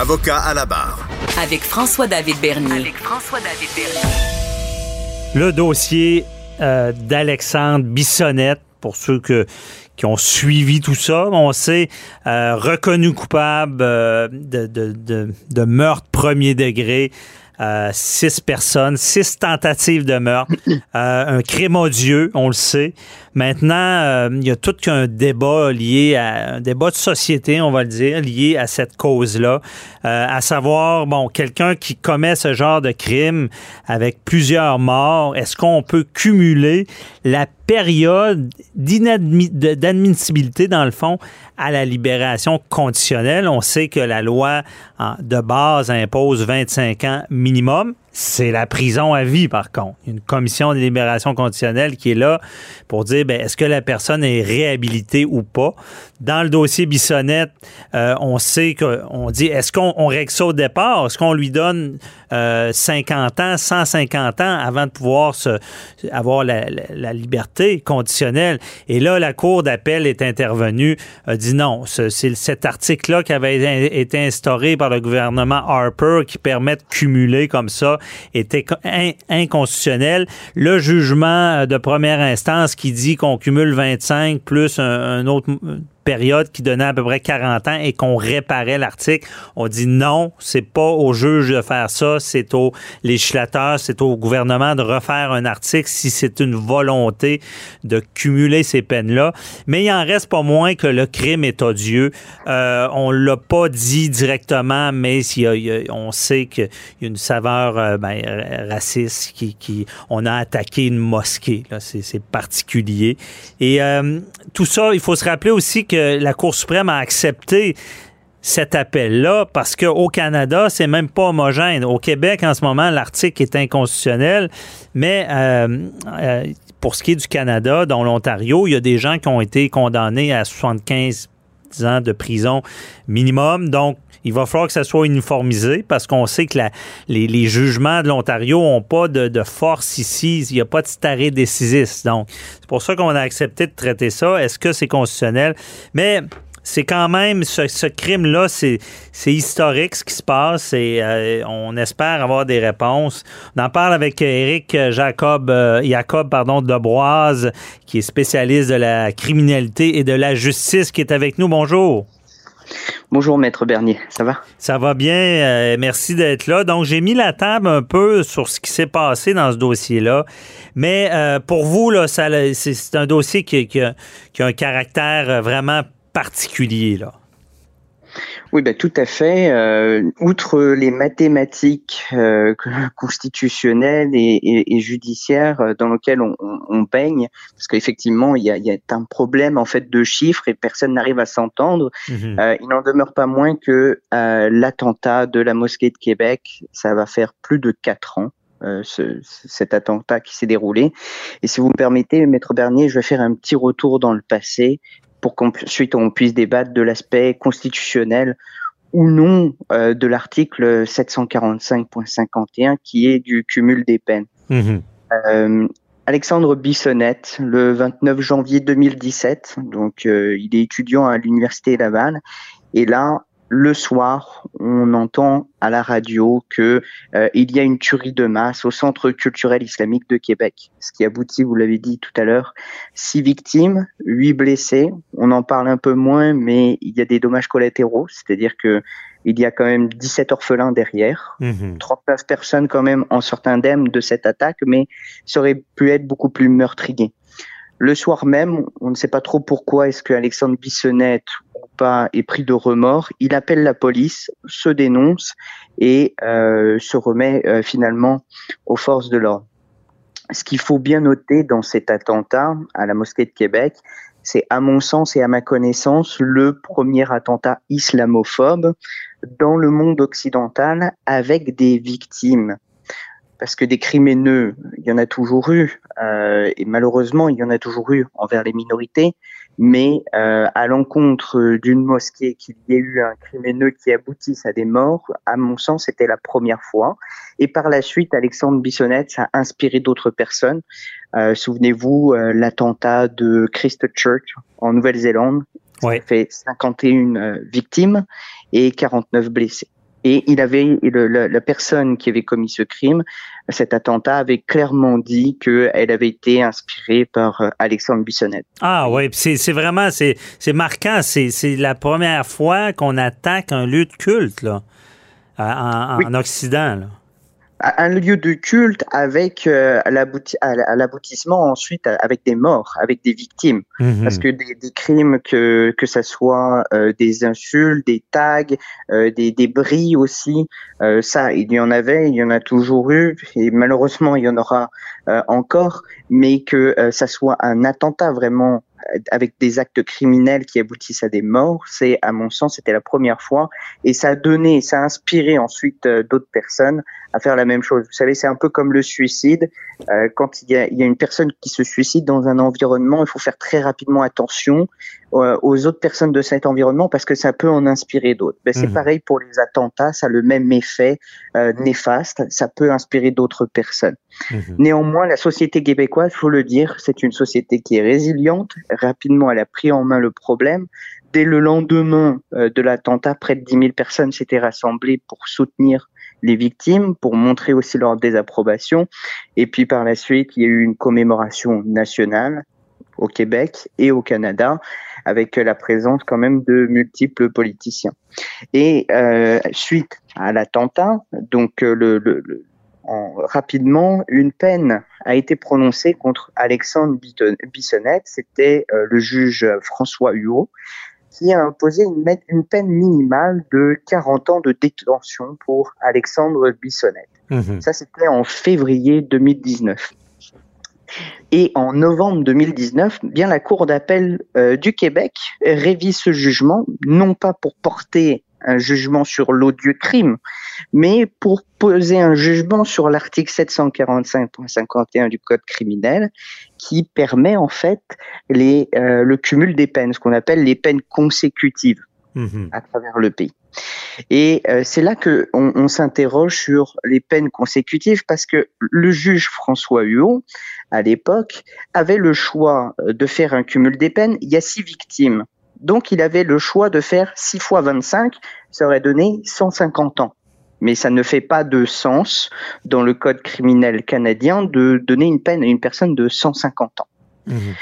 Avocat à la barre. Avec François-David Bernier. avec François-David Bernier. le dossier euh, d'Alexandre Bissonnette, pour ceux que, qui ont suivi tout ça, on sait, euh, reconnu coupable euh, de, de, de, de meurtre premier degré. Euh, six personnes, six tentatives de meurtre, euh, un crime odieux, on le sait. Maintenant, euh, il y a tout qu'un débat lié à un débat de société, on va le dire, lié à cette cause-là, à savoir, bon, quelqu'un qui commet ce genre de crime avec plusieurs morts, est-ce qu'on peut cumuler la période d'admissibilité, dans le fond, à la libération conditionnelle? On sait que la loi en- de base impose 25 ans minimum. C'est la prison à vie, par contre. Une commission de libération conditionnelle qui est là pour dire ben, est-ce que la personne est réhabilitée ou pas? Dans le dossier Bissonnette, euh, on sait qu'on dit est-ce qu'on on règle ça au départ? Est-ce qu'on lui donne euh, 50 ans, 150 ans avant de pouvoir se, avoir la, la- liberté conditionnelle? Et là, la Cour d'appel est intervenue, a dit non. Ce- C'est cet article-là qui avait été instauré par le gouvernement Harper qui permet de cumuler comme ça était co- in- inconstitutionnel. Le jugement de première instance qui dit qu'on cumule 25 plus un, un autre période qui donnait à peu près 40 ans et qu'on réparait l'article, on dit non, c'est pas au juge de faire ça, c'est au législateur, c'est au gouvernement de refaire un article si c'est une volonté de cumuler ces peines-là. Mais il en reste pas moins que le crime est odieux. Euh, on l'a pas dit directement, mais il y a- il y a- on sait qu'il y a une saveur euh, ben, raciste qui, qui on a attaqué une mosquée. Là, c'est particulier. Et euh, tout ça, il faut se rappeler aussi que la Cour suprême a accepté cet appel-là parce qu'au Canada, c'est même pas homogène. Au Québec, en ce moment, l'article est inconstitutionnel, mais euh, euh, pour ce qui est du Canada, dont l'Ontario, il y a des gens qui ont été condamnés à 75 ans de prison minimum. Donc, il va falloir que ça soit uniformisé parce qu'on sait que les, jugements de l'Ontario n'ont pas de, force ici. Il n'y a pas de staré décisif. Donc, c'est pour ça qu'on a accepté de traiter ça. Est-ce que c'est constitutionnel? Mais c'est quand même ce, crime-là, c'est, c'est historique ce qui se passe et euh, on espère avoir des réponses. On en parle avec Eric Jacob, euh, Jacob pardon, Debroise, qui est spécialiste de la criminalité et de la justice, qui est avec nous. Bonjour. Bonjour Maître Bernier, ça va? Ça va bien, euh, merci d'être là. Donc, j'ai mis la table un peu sur ce qui s'est passé dans ce dossier-là. Mais euh, pour vous, c'est, un dossier qui, a, un caractère euh, vraiment particulier. Oui, ben, tout à fait. Euh, outre les mathématiques euh, constitutionnelles et, et, et judiciaires euh, dans lesquelles on, on, on baigne, parce qu'effectivement, il y a, il y a un problème en fait de chiffres et personne n'arrive à s'entendre. Mhm. Euh, il n'en demeure pas moins que l'attentat de la mosquée de Québec, ça va faire plus de quatre ans. Euh, ce, cet attentat qui s'est déroulé. Et si vous me permettez, Maître Bernier, je vais faire un petit retour dans le passé pour qu'ensuite on puisse débattre de l'aspect constitutionnel ou non euh, de l'article 745.51 qui est du cumul des peines. Mhm. Euh, Alexandre Bissonnette, le 29 janvier 2017, donc euh, il est étudiant à l'université Laval, et là, le soir, on entend à la radio que euh, il y a une tuerie de masse au Centre culturel islamique de Québec, ce qui aboutit, vous l'avez dit tout à l'heure, six victimes, huit blessés. On en parle un peu moins, mais il y a des dommages collatéraux, c'est-à-dire que il y a quand même 17 orphelins derrière, Mhm. 39 personnes quand même en sortent indemnes de cette attaque, mais ça aurait pu être beaucoup plus meurtrier. Le soir même, on ne sait pas trop pourquoi est-ce que Alexandre Bissonnette est pris de remords. Il appelle la police, se dénonce et euh, se remet euh, finalement aux forces de l'ordre. Ce qu'il faut bien noter dans cet attentat à la mosquée de Québec, c'est à mon sens et à ma connaissance le premier attentat islamophobe dans le monde occidental avec des victimes. Parce que des crimineux, il y en a toujours eu, euh, et malheureusement, il y en a toujours eu envers les minorités, mais euh, à l'encontre d'une mosquée qu'il y ait eu un crimineux qui aboutisse à des morts, à mon sens, c'était la première fois. Et par la suite, Alexandre Bissonnette, ça a inspiré d'autres personnes. Euh, Souvenez-vous, euh, l'attentat de Christchurch en Nouvelle-Zélande, Ouais. fait 51 euh, victimes et 49 blessés. Et il avait le- le- la personne qui avait commis ce crime, cet attentat, avait clairement dit qu'elle avait été inspirée par euh, Alexandre Bissonnette. Ah oui, c'est vraiment, c'est c'est marquant. C'est c'est la première fois qu'on attaque un lieu de culte, là, en, en- Oui. en Occident, là. Un lieu de culte avec euh, l'aboutissement ensuite avec des morts, avec des victimes. Mhm. Parce que des, des crimes, que, que ça soit euh, des insultes, des tags, euh, des débris aussi, euh, ça, il y en avait, il y en a toujours eu, et malheureusement, il y en aura euh, encore, mais que euh, ça soit un attentat vraiment avec des actes criminels qui aboutissent à des morts, c'est, à mon sens, c'était la première fois, et ça a donné, ça a inspiré ensuite euh, d'autres personnes à faire la même chose. Vous savez, c'est un peu comme le suicide. Euh, quand il y, a, il y a une personne qui se suicide dans un environnement, il faut faire très rapidement attention euh, aux autres personnes de cet environnement parce que ça peut en inspirer d'autres. Ben, c'est Mhm. pareil pour les attentats, ça a le même effet euh, néfaste, ça peut inspirer d'autres personnes. Mhm. Néanmoins, la société québécoise, faut le dire, c'est une société qui est résiliente. Rapidement, elle a pris en main le problème. Dès le lendemain euh, de l'attentat, près de 10 000 personnes s'étaient rassemblées pour soutenir les victimes, pour montrer aussi leur désapprobation. Et puis par la suite, il y a eu une commémoration nationale au Québec et au Canada, avec la présence quand même de multiples politiciens. Et euh, suite à l'attentat, donc euh, le, le- le- en- rapidement, une peine a été prononcée contre Alexandre Bissonnette. C'était euh, le juge François Huot qui a imposé une, peine minimale de 40 ans de détention pour Alexandre Bissonnette. Mhm. Ça, c'était en février 2019. Et en novembre 2019, bien la Cour d'appel euh, du Québec révise ce jugement, non pas pour porter un jugement sur l'odieux crime, mais pour poser un jugement sur l'article 745.51 du Code criminel, qui permet en fait les, euh, le cumul des peines, ce qu'on appelle les peines consécutives Mhm. à travers le pays. Et euh, c'est là que on, s'interroge sur les peines consécutives parce que le juge François Huot, à l'époque, avait le choix euh, de faire un cumul des peines. Il y a six victimes. Donc il avait le choix de faire 6 fois 25, ça aurait donné 150 ans. Mais ça ne fait pas de sens dans le code criminel canadien de donner une peine à une personne de 150 ans. Mhm.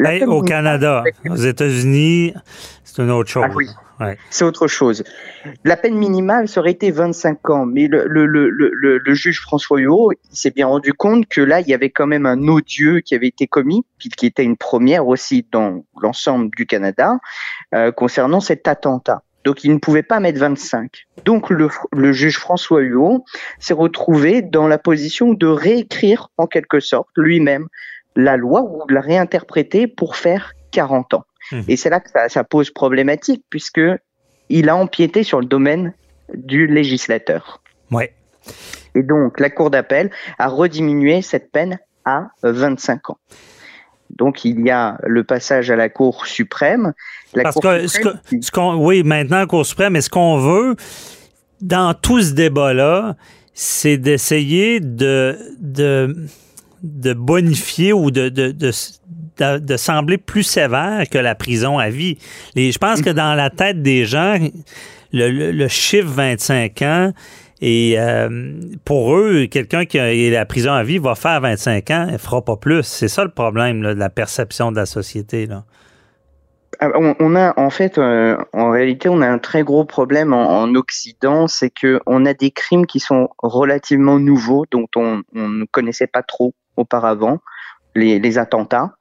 Hey, au Canada, aux États-Unis, c'est une autre chose. Ah oui. Ouais. c'est autre chose. La peine minimale, ça aurait été 25 ans, mais le, le, le, le, le juge François Huot, s'est bien rendu compte que là, il y avait quand même un odieux qui avait été commis, qui était une première aussi dans l'ensemble du Canada, euh, concernant cet attentat. Donc, il ne pouvait pas mettre 25. Donc, le, le juge François Huot s'est retrouvé dans la position de réécrire, en quelque sorte, lui-même la loi ou de la réinterpréter pour faire 40 ans. Mhm. Et c'est là que ça, ça pose problématique, puisque il a empiété sur le domaine du législateur. Ouais. Et donc, la Cour d'appel a rediminué cette peine à 25 ans. Donc, il y a le passage à la Cour suprême. La Parce Cour que, ce suprême que- ce qu'on, oui, maintenant, Cour suprême, mais ce qu'on veut, dans tout ce débat-là, c'est d'essayer de, de, de bonifier ou de, de, de, de, de sembler plus sévère que la prison à vie. Les, je pense que dans la tête des gens, le, le- chiffre 25 ans, et euh, pour eux, quelqu'un qui a et la prison à vie va faire 25 ans, elle fera pas plus. C'est ça le problème là, de la perception de la société. Là. Ah, On, a en fait, euh, en réalité, on a un très gros problème en, en Occident, c'est que on a des crimes qui sont relativement nouveaux, dont on, on ne connaissait pas trop auparavant. les, les attentats.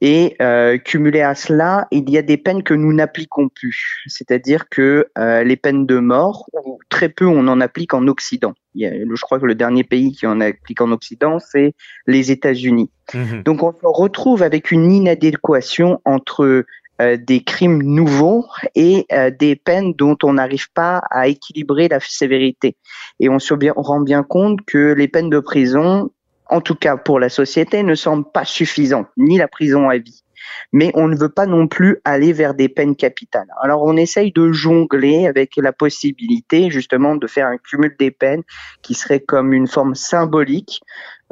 Et euh, cumulé à cela, il y a des peines que nous n'appliquons plus. C'est-à-dire que euh, les peines de mort, très peu on en applique en Occident. Il y a, je crois que le dernier pays qui en applique en Occident, c'est les États-Unis. Mhm. Donc on se retrouve avec une inadéquation entre euh, des crimes nouveaux et euh, des peines dont on n'arrive pas à équilibrer la sévérité. Et on se rend bien compte que les peines de prison, en tout cas pour la société, ne semblent pas suffisantes, ni la prison à vie. Mais on ne veut pas non plus aller vers des peines capitales. Alors on essaye de jongler avec la possibilité justement de faire un cumul des peines qui serait comme une forme symbolique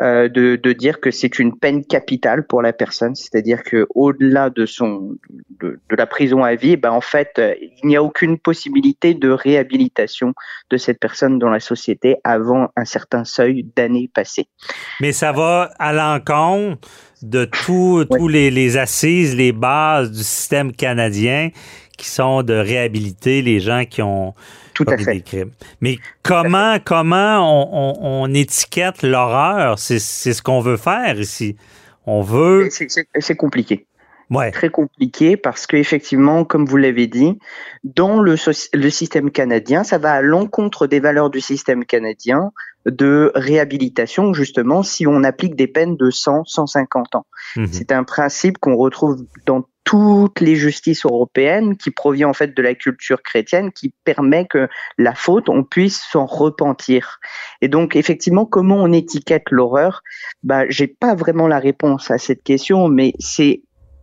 euh, de, de dire que c'est une peine capitale pour la personne, c'est-à-dire que au-delà de son de, de la prison à vie, ben en fait, euh, il n'y a aucune possibilité de réhabilitation de cette personne dans la société avant un certain seuil d'années passées. Mais ça va à l'encontre de tout- tous les, les assises, les bases du système canadien qui sont de réhabiliter les gens qui ont Tout à commis fait. des crimes. Mais comment, comment on, on- on étiquette l'horreur? C'est ce qu'on veut faire ici. On veut... C'est- compliqué. Ouais. très compliqué parce qu'effectivement, comme vous l'avez dit, dans le, le système canadien, ça va à l'encontre des valeurs du système canadien de réhabilitation, justement, si on applique des peines de 100, 150 ans. Mhm. C'est un principe qu'on retrouve dans toutes les justices européennes, qui provient en fait de la culture chrétienne, qui permet que la faute, on puisse s'en repentir. Et donc, effectivement, comment on étiquette l'horreur? Bah, j'ai pas vraiment la réponse à cette question, mais c'est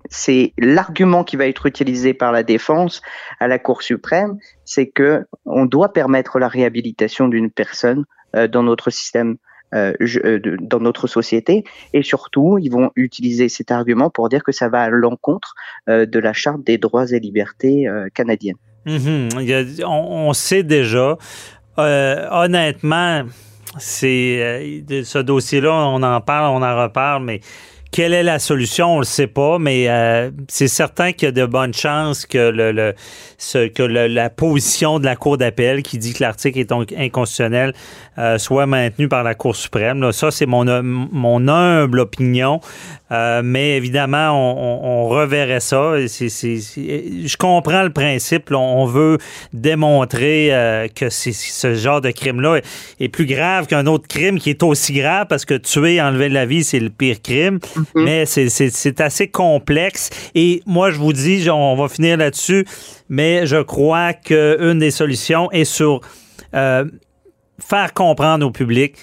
c'est l'argument qui va être utilisé par la défense à la Cour suprême, c'est que on doit permettre la réhabilitation d'une personne euh, dans notre système, euh, de- dans notre société, et surtout, ils vont utiliser cet argument pour dire que ça va à l'encontre euh, de la charte des droits et libertés euh, canadienne. Y a- on, on sait déjà. Euh, honnêtement, c'est euh, ce dossier-là, on en parle, on en reparle, mais quelle est la solution, on le sait pas, mais euh, c'est certain qu'il y a de bonnes chances que le, le- ce- que le- la position de la Cour d'appel qui dit que l'article est donc inconstitutionnel euh, soit maintenue par la Cour suprême. Là, ça, c'est mon, mon humble opinion. Euh, mais évidemment, on, on- on reverrait ça. Je comprends le principe. On veut démontrer euh, que ce genre de crime-là est, plus grave qu'un autre crime qui est aussi grave parce que tuer, enlever la vie, c'est le pire crime. C'est- c'est c'est assez complexe. Et moi, je vous dis, on va finir là-dessus, mais je crois qu'une des solutions est sur euh, faire comprendre au public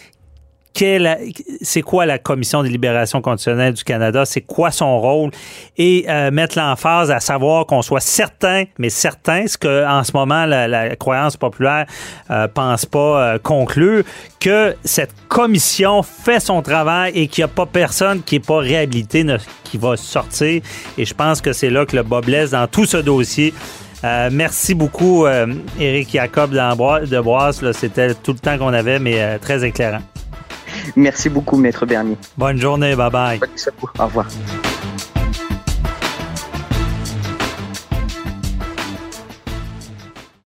c'est quoi la Commission des libérations conditionnelles du Canada, c'est quoi son rôle? Et euh, mettre l'emphase à savoir qu'on soit certain, mais certain, ce que en ce moment la, croyance populaire euh, pense pas euh, conclure, que cette commission fait son travail et qu'il n'y a pas personne qui n'est pas réhabilité qui va sortir. Et je pense que c'est là que le bas blesse dans tout ce dossier. Euh, merci beaucoup, euh, Éric Jacob de Boise. C'était tout le temps qu'on avait, mais euh, très éclairant. Merci beaucoup, Maître Bernier. Bonne journée, bye bye. Au revoir.